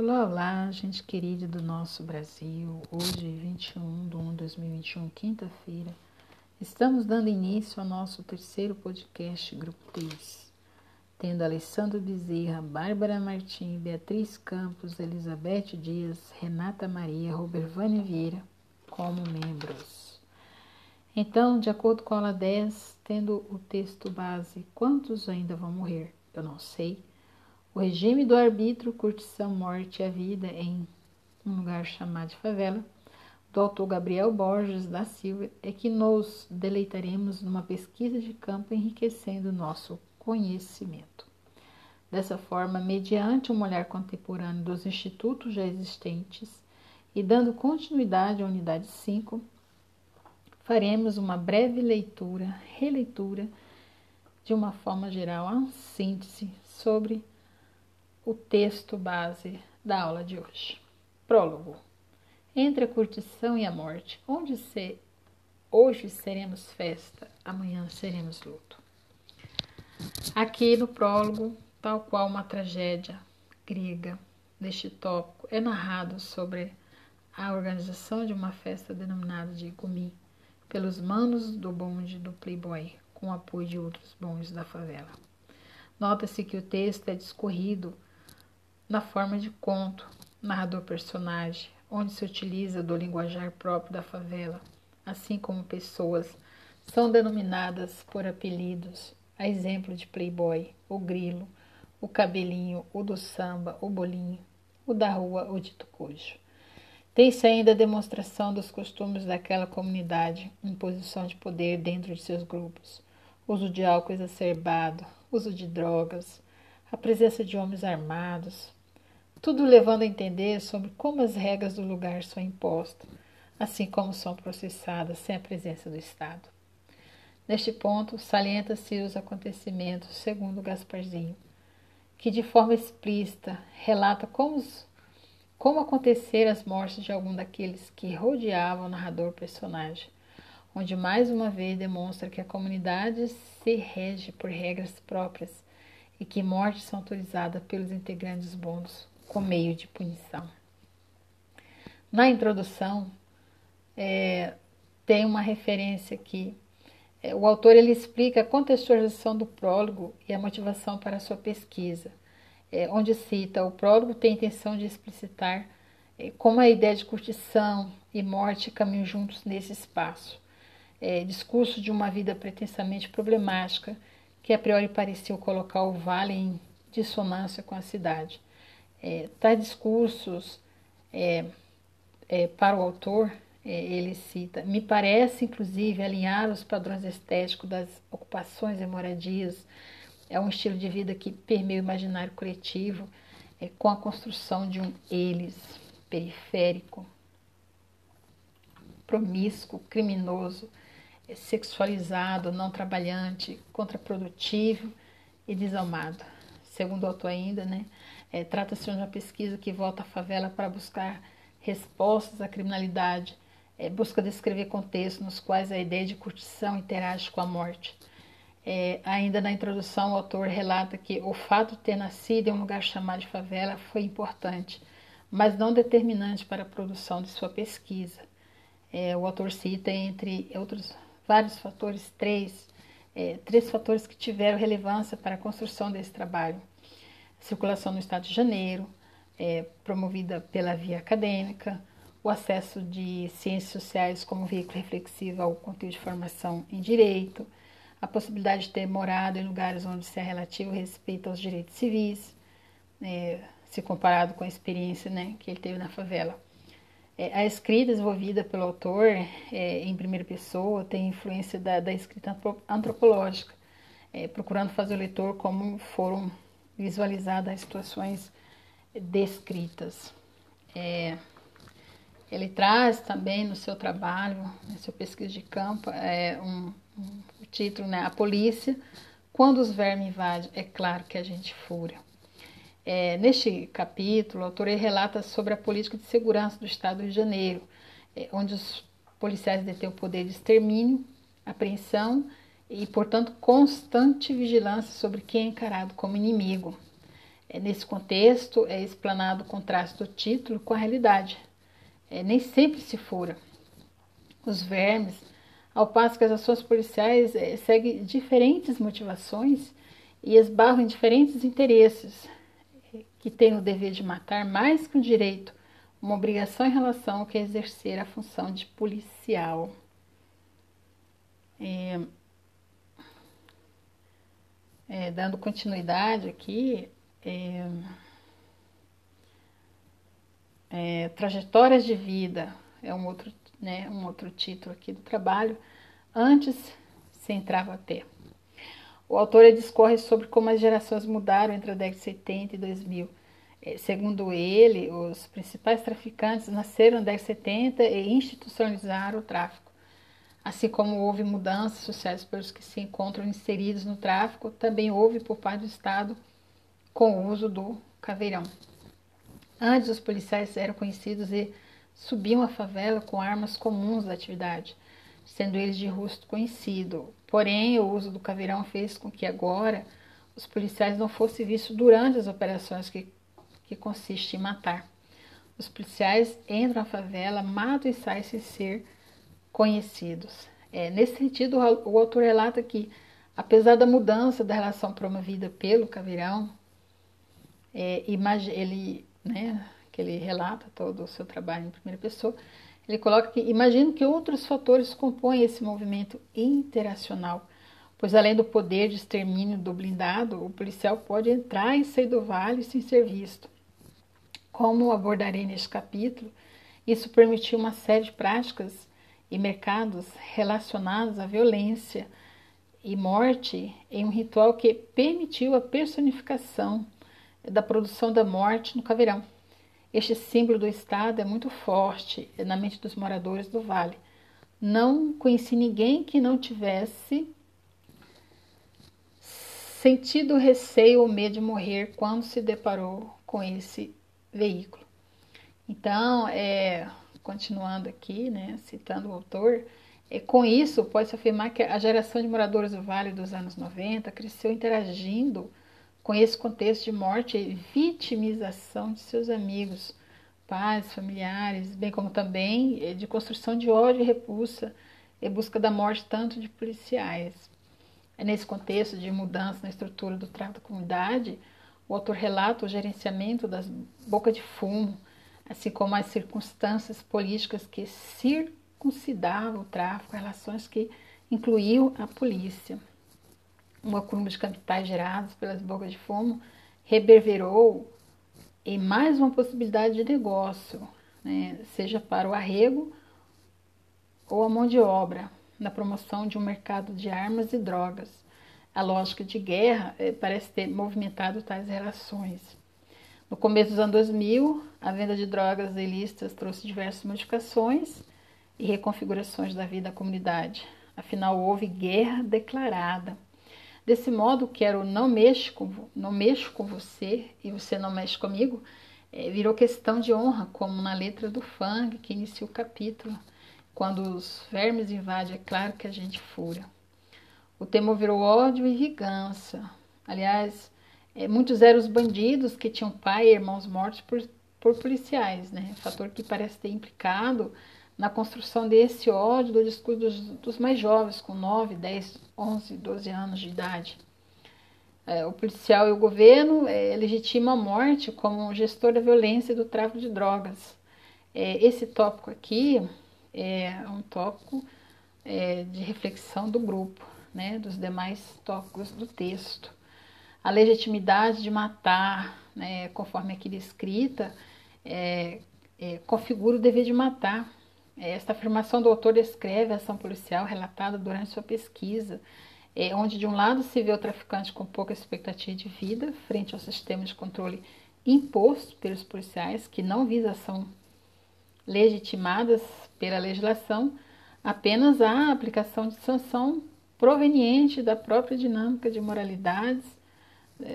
Olá, olá, gente querida do nosso Brasil. Hoje, 21 de 1 de 2021, quinta-feira, estamos dando início ao nosso terceiro podcast Grupo 3, tendo Alessandro Bezerra, Bárbara Martim, Beatriz Campos, Elizabeth Dias, Renata Maria, Robervânia Vieira como membros. Então, de acordo com a aula 10, tendo o texto base Quantos ainda vão morrer? Eu não sei o regime do arbítrio, curtição, morte e a vida em um lugar chamado de favela, do autor Gabriel Borges da Silva, é que nos deleitaremos numa pesquisa de campo enriquecendo nosso conhecimento. Dessa forma, mediante um olhar contemporâneo dos institutos já existentes e dando continuidade à unidade 5, faremos uma breve leitura, releitura, de uma forma geral, a síntese sobre o texto base da aula de hoje. Prólogo. Entre a curtição e a morte, onde se hoje seremos festa, amanhã seremos luto. Aqui no prólogo, tal qual uma tragédia grega, neste tópico é narrado sobre a organização de uma festa denominada de Gumi pelos manos do bonde do Playboy, com o apoio de outros bondes da favela. Nota-se que o texto é discorrido na forma de conto, narrador-personagem, onde se utiliza do linguajar próprio da favela, assim como pessoas são denominadas por apelidos, a exemplo de Playboy, o Grilo, o Cabelinho, o do Samba, o Bolinho, o da Rua, o Dito Cujo. Tem-se ainda a demonstração dos costumes daquela comunidade em posição de poder dentro de seus grupos, uso de álcool exacerbado, uso de drogas, a presença de homens armados, tudo levando a entender sobre como as regras do lugar são impostas, assim como são processadas sem a presença do Estado. Neste ponto, salienta-se os acontecimentos segundo Gasparzinho, que de forma explícita relata como, como aconteceram as mortes de algum daqueles que rodeavam o narrador personagem, onde mais uma vez demonstra que a comunidade se rege por regras próprias e que mortes são autorizadas pelos integrantes bônus com meio de punição. Na introdução, é, tem uma referência aqui. É, o autor ele explica a contextualização do prólogo e a motivação para a sua pesquisa, é, onde cita: o prólogo tem a intenção de explicitar é, como a ideia de curtição e morte caminham juntos nesse espaço. É, discurso de uma vida pretensamente problemática que a priori pareceu colocar o vale em dissonância com a cidade. É, tais discursos, é, é, para o autor, é, ele cita, me parece inclusive alinhar os padrões estéticos das ocupações e moradias, é um estilo de vida que permeia o imaginário coletivo, é, com a construção de um eles periférico, promíscuo, criminoso, é, sexualizado, não trabalhante, contraprodutivo e desalmado. Segundo o autor ainda, né, é, Trata-se de uma pesquisa que volta à favela para buscar respostas à criminalidade, é, busca descrever contextos nos quais a ideia de curtição interage com a morte. É, ainda na introdução, o autor relata que o fato de ter nascido em um lugar chamado de favela foi importante, mas não determinante para a produção de sua pesquisa. É, o autor cita, entre outros vários fatores, três, é, três fatores que tiveram relevância para a construção desse trabalho circulação no Estado de Janeiro, é, promovida pela via acadêmica, o acesso de ciências sociais como veículo reflexivo ao conteúdo de formação em direito, a possibilidade de ter morado em lugares onde se é relativo respeito aos direitos civis, é, se comparado com a experiência né, que ele teve na favela. É, a escrita desenvolvida pelo autor é, em primeira pessoa tem influência da, da escrita antropológica, é, procurando fazer o leitor como foram visualizada as situações descritas. É, ele traz também no seu trabalho, na sua pesquisa de campo, é, um, um, título, né, A Polícia, quando os vermes invadem, é claro que a gente fura. É, neste capítulo, o autor relata sobre a política de segurança do Estado de Janeiro, é, onde os policiais detêm o poder de extermínio, apreensão e, portanto, constante vigilância sobre quem é encarado como inimigo. É, nesse contexto, é explanado o contraste do título com a realidade. É, nem sempre se fura. Os vermes, ao passo que as ações policiais é, seguem diferentes motivações e esbarram em diferentes interesses, é, que têm o dever de matar mais que um direito, uma obrigação em relação ao que é exercer a função de policial. É, é, dando continuidade aqui, é, é, trajetórias de vida é um outro, né, um outro título aqui do trabalho. Antes se entrava a pé. O autor discorre sobre como as gerações mudaram entre a década de 70 e 2000. É, segundo ele, os principais traficantes nasceram na década de 70 e institucionalizaram o tráfico. Assim como houve mudanças sociais pelos que se encontram inseridos no tráfico, também houve por parte do Estado com o uso do caveirão. Antes, os policiais eram conhecidos e subiam a favela com armas comuns da atividade, sendo eles de rosto conhecido. Porém, o uso do caveirão fez com que agora os policiais não fossem vistos durante as operações que, que consistem em matar. Os policiais entram na favela, matam e saem sem ser conhecidos. É, nesse sentido, o autor relata que, apesar da mudança da relação promovida pelo caveirão, é, ele né, que ele relata todo o seu trabalho em primeira pessoa, ele coloca que imagino que outros fatores compõem esse movimento interacional, pois além do poder de extermínio do blindado, o policial pode entrar e sair do vale sem ser visto. Como abordarei neste capítulo, isso permitiu uma série de práticas e mercados relacionados à violência e morte em um ritual que permitiu a personificação da produção da morte no caveirão. Este símbolo do Estado é muito forte na mente dos moradores do vale. Não conheci ninguém que não tivesse sentido receio ou medo de morrer quando se deparou com esse veículo. Então, é, continuando aqui, né, citando o autor, é, com isso pode-se afirmar que a geração de moradores do Vale dos anos 90 cresceu interagindo com esse contexto de morte e vitimização de seus amigos, pais, familiares, bem como também eh, de construção de ódio e repulsa e busca da morte tanto de policiais. É nesse contexto de mudança na estrutura do tráfico da comunidade, o autor relata o gerenciamento das bocas de fumo, assim como as circunstâncias políticas que circuncidavam o tráfico, relações que incluíam a polícia um acúmulo de capitais gerados pelas bocas de fumo reverberou em mais uma possibilidade de negócio, né, seja para o arrego ou a mão de obra, na promoção de um mercado de armas e drogas. A lógica de guerra eh, parece ter movimentado tais relações. No começo dos anos 2000, a venda de drogas ilícitas trouxe diversas modificações e reconfigurações da vida da comunidade. Afinal, houve guerra declarada Desse modo, quero não mexo com, não mexo com você e você não mexe comigo, é, virou questão de honra, como na letra do funk que inicia o capítulo. Quando os vermes invadem, é claro que a gente fura. O temor virou ódio e vingança. Aliás, é, muitos eram os bandidos que tinham pai e irmãos mortos por, por policiais, né? Fator que parece ter implicado na construção desse ódio do discurso dos, dos mais jovens, com 9, 10, 11, 12 anos de idade. É, o policial e o governo é, legitimam a morte como gestor da violência e do tráfico de drogas. É, esse tópico aqui é um tópico é, de reflexão do grupo, né, dos demais tópicos do texto. A legitimidade de matar, né, conforme aqui descrita, é, é, configura o dever de matar. Esta afirmação do autor descreve a ação policial relatada durante sua pesquisa, é, onde de um lado se vê o traficante com pouca expectativa de vida frente ao sistema de controle imposto pelos policiais, que não visa ação legitimadas pela legislação, apenas a aplicação de sanção proveniente da própria dinâmica de moralidades, é,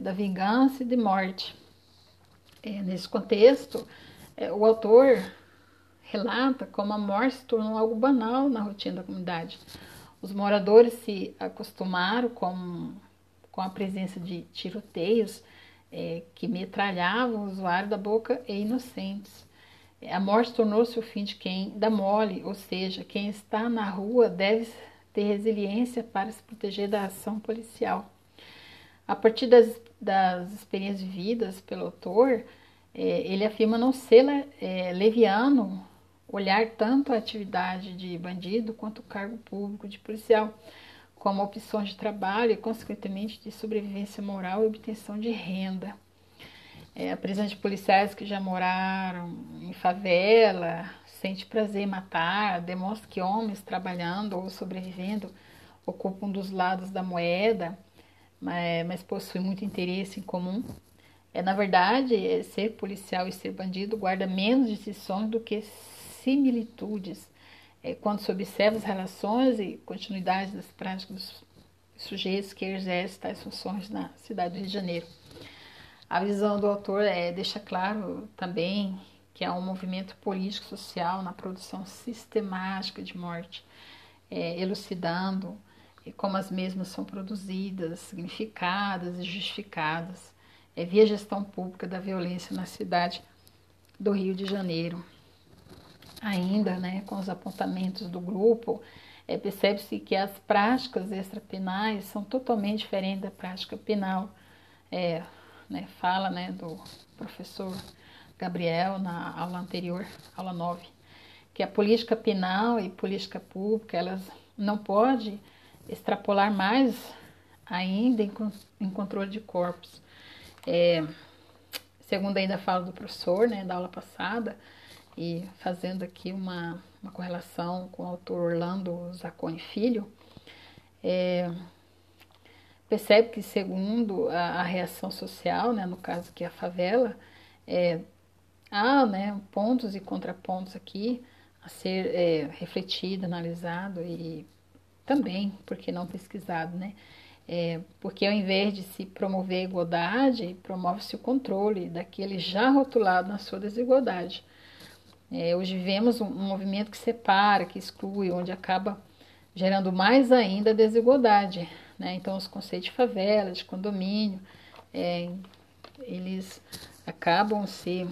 da vingança e de morte. É, nesse contexto, é, o autor relata como a morte se tornou algo banal na rotina da comunidade. Os moradores se acostumaram com, com a presença de tiroteios é, que metralhavam o usuário da boca e inocentes. A morte tornou-se o fim de quem dá mole, ou seja, quem está na rua deve ter resiliência para se proteger da ação policial. A partir das, das experiências vividas pelo autor, é, ele afirma não ser é, leviano olhar tanto a atividade de bandido quanto o cargo público de policial como opções de trabalho e, consequentemente, de sobrevivência moral e obtenção de renda. É, a presença de policiais que já moraram em favela, sente prazer em matar, demonstra que homens trabalhando ou sobrevivendo ocupam um dos lados da moeda, mas, mas possuem muito interesse em comum. É, na verdade, é, ser policial e ser bandido guarda menos distinções do que similitudes é, quando se observa as relações e continuidade das práticas dos sujeitos que exercem tais funções na cidade do Rio de Janeiro. A visão do autor é, deixa claro também que há um movimento político-social na produção sistemática de morte, é, elucidando como as mesmas são produzidas, significadas e justificadas é, via gestão pública da violência na cidade do Rio de Janeiro ainda né, com os apontamentos do grupo, é, percebe-se que as práticas extrapenais são totalmente diferentes da prática penal. É, né, fala né, do professor Gabriel na aula anterior, aula 9, que a política penal e política pública elas não podem extrapolar mais ainda em, em controle de corpos. É, segundo ainda fala do professor, né, da aula passada, e fazendo aqui uma, uma correlação com o autor Orlando Zacconi Filho, é, percebe que segundo a, a, reação social, né, no caso aqui a favela, é, há né, pontos e contrapontos aqui a ser é, refletido, analisado e também, porque não pesquisado, né? É, porque ao invés de se promover a igualdade, promove-se o controle daquele já rotulado na sua desigualdade. É, hoje vivemos um, um movimento que separa, que exclui, onde acaba gerando mais ainda a desigualdade. Né? Então, os conceitos de favela, de condomínio, é, eles acabam se,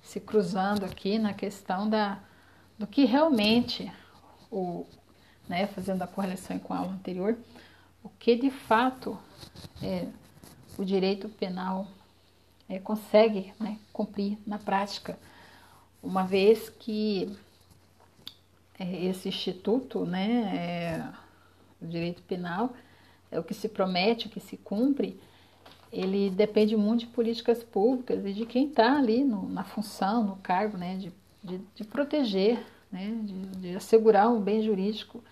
se cruzando aqui na questão da, do que realmente, o, né, fazendo a correlação com a aula anterior, o que de fato é, o direito penal é, consegue né, cumprir na prática uma vez que é, esse instituto, né, é, o direito penal, é o que se promete, o que se cumpre, ele depende muito de políticas públicas e de quem está ali no, na função, no cargo, né, de, de, de proteger, né, de, de, assegurar um bem jurídico,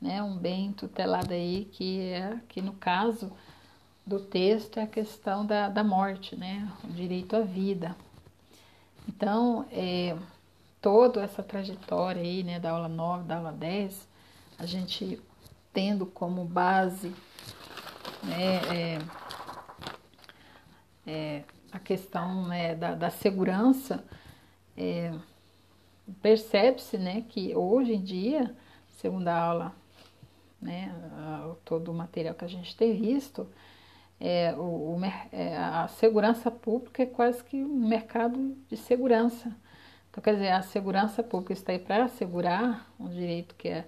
né, um bem tutelado aí, que é, que no caso do texto é a questão da, da morte, né, o direito à vida. Então, é, toda essa trajetória aí, né, da aula 9, da aula 10, a gente tendo como base né, é, é, a questão né, da, da segurança, é, percebe-se né, que hoje em dia, segundo a aula, né, todo o material que a gente tem visto, é, o, o, é, a segurança pública é quase que um mercado de segurança. Então, quer dizer, a segurança pública está aí para assegurar um direito que é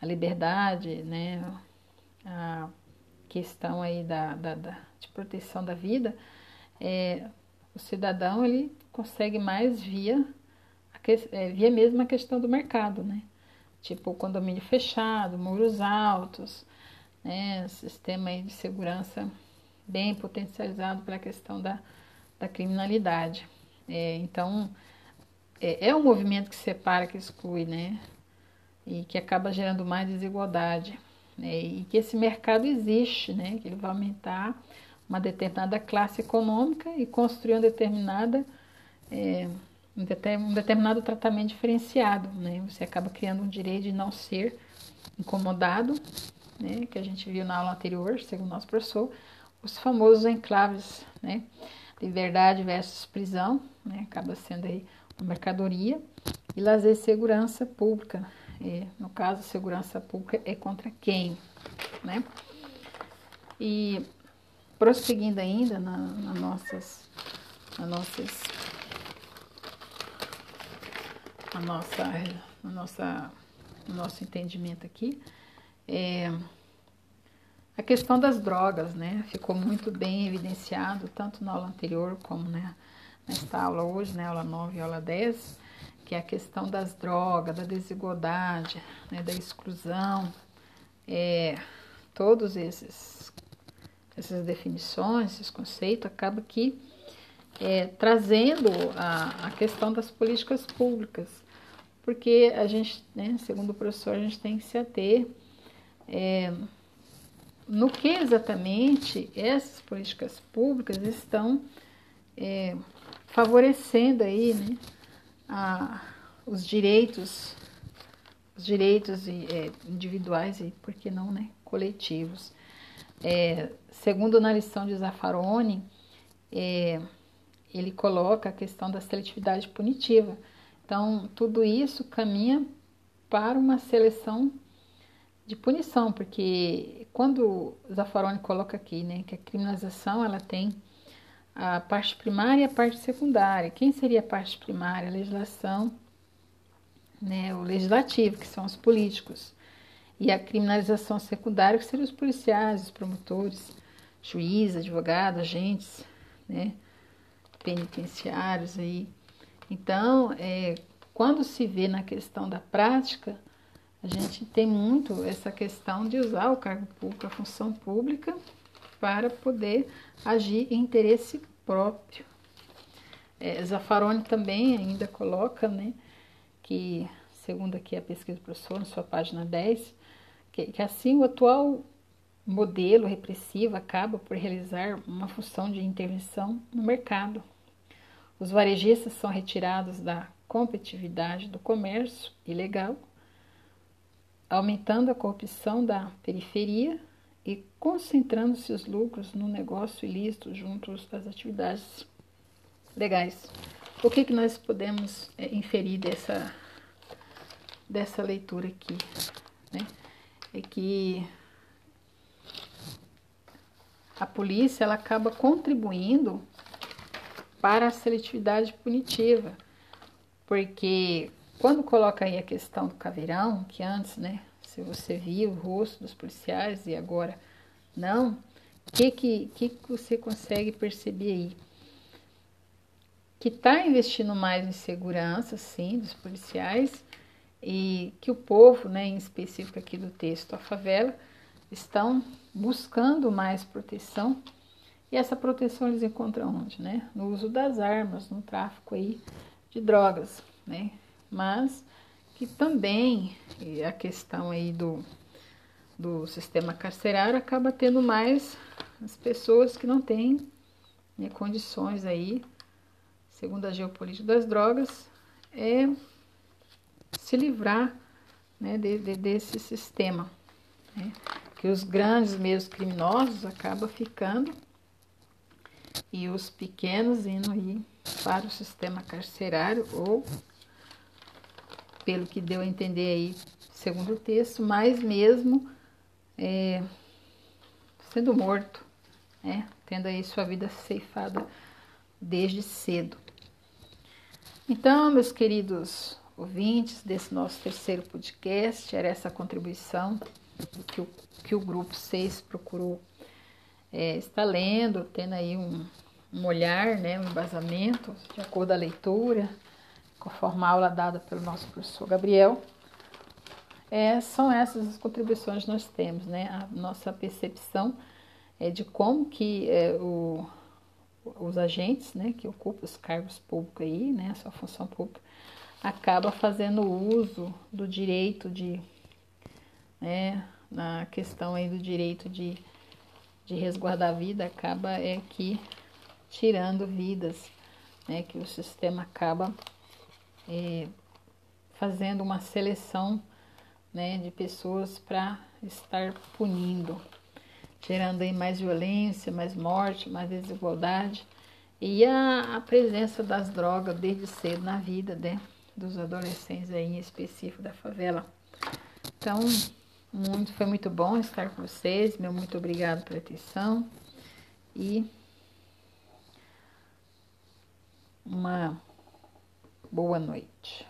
a liberdade, né, a questão aí da, da, da de proteção da vida, é, o cidadão ele consegue mais via, é, via mesmo a questão do mercado, né? Tipo condomínio fechado, muros altos, né, sistema aí de segurança bem potencializado pela questão da, da criminalidade. É, então, é, é um movimento que separa, que exclui, né? E que acaba gerando mais desigualdade. Né? E que esse mercado existe, né? Que ele vai aumentar uma determinada classe econômica e construir uma determinada, é, um, determinado tratamento diferenciado, né? Você acaba criando um direito de não ser incomodado, né? Que a gente viu na aula anterior, segundo nosso professor, os famosos enclaves, né? Liberdade versus prisão, né? Acaba sendo aí uma mercadoria. E lazer e segurança pública. E, no caso, segurança pública é contra quem, né? E prosseguindo ainda na, na nossas, na nossas, a nossa, a nossa, no nosso entendimento aqui, é, a questão das drogas, né? Ficou muito bem evidenciado, tanto na aula anterior como né, nesta aula hoje, né? Aula 9 e aula 10, que é a questão das drogas, da desigualdade, né, da exclusão, é, todos esses essas definições, esses conceitos, acaba que é, trazendo a, a questão das políticas públicas, porque a gente, né, segundo o professor, a gente tem que se ater é, no que exatamente essas políticas públicas estão é, favorecendo aí, né, a, os direitos, os direitos é, individuais e, por que não, né, coletivos. É, segundo na lição de Zaffaroni, é, ele coloca a questão da seletividade punitiva. Então, tudo isso caminha para uma seleção de punição, porque quando Zaffaroni coloca aqui, né, que a criminalização ela tem a parte primária e a parte secundária. Quem seria a parte primária? A legislação, né, o legislativo, que são os políticos. E a criminalização secundária, que seriam os policiais, os promotores, juízes, advogados, agentes, né, penitenciários aí. Então, é, quando se vê na questão da prática, a gente tem muito essa questão de usar o cargo público, a função pública, para poder agir em interesse próprio. É, Zaffaroni também ainda coloca, né, que, segundo aqui a pesquisa do professor, na sua página 10, que, que assim o atual modelo repressivo acaba por realizar uma função de intervenção no mercado. Os varejistas são retirados da competitividade do comércio ilegal aumentando a corrupção da periferia e concentrando seus lucros no negócio ilícito junto às atividades legais. O que, que nós podemos é, inferir dessa, dessa leitura aqui? Né? É que a polícia ela acaba contribuindo para a seletividade punitiva, porque quando coloca aí a questão do caveirão, que antes, né, se você via o rosto dos policiais e agora não, o que, que, que você consegue perceber aí? Que está investindo mais em segurança, sim, dos policiais, e que o povo, né, em específico aqui do texto, a favela, estão buscando mais proteção. E essa proteção eles encontram onde, né? No uso das armas, no tráfico aí de drogas, né? mas que também a questão aí do, do sistema carcerário acaba tendo mais as pessoas que não têm né, condições aí, segundo a geopolítica das drogas, é se livrar né, de, de, desse sistema. Né, que os grandes meios criminosos acabam ficando e os pequenos indo aí para o sistema carcerário ou pelo que deu a entender aí, segundo o texto, mas mesmo é, sendo morto, né? tendo aí sua vida ceifada desde cedo. Então, meus queridos ouvintes desse nosso terceiro podcast, era essa contribuição que o, que o grupo 6 procurou é, estar lendo, tendo aí um, um olhar, né, um embasamento de acordo com a leitura, conforme a aula dada pelo nosso professor Gabriel. É, são essas as contribuições que nós temos, né? A nossa percepção é de como que é, o, os agentes, né, que ocupam os cargos públicos aí, né, a sua função pública, acaba fazendo uso do direito de, né, na questão aí do direito de, de resguardar a vida, acaba é que tirando vidas, né, que o sistema acaba é, fazendo uma seleção né, de pessoas para estar punindo, gerando aí mais violência, mais morte, mais desigualdade e a, a presença das drogas desde cedo na vida né, dos adolescentes aí em específico da favela. Então, muito, foi muito bom estar com vocês. Meu muito obrigado pela atenção. E uma boa noite.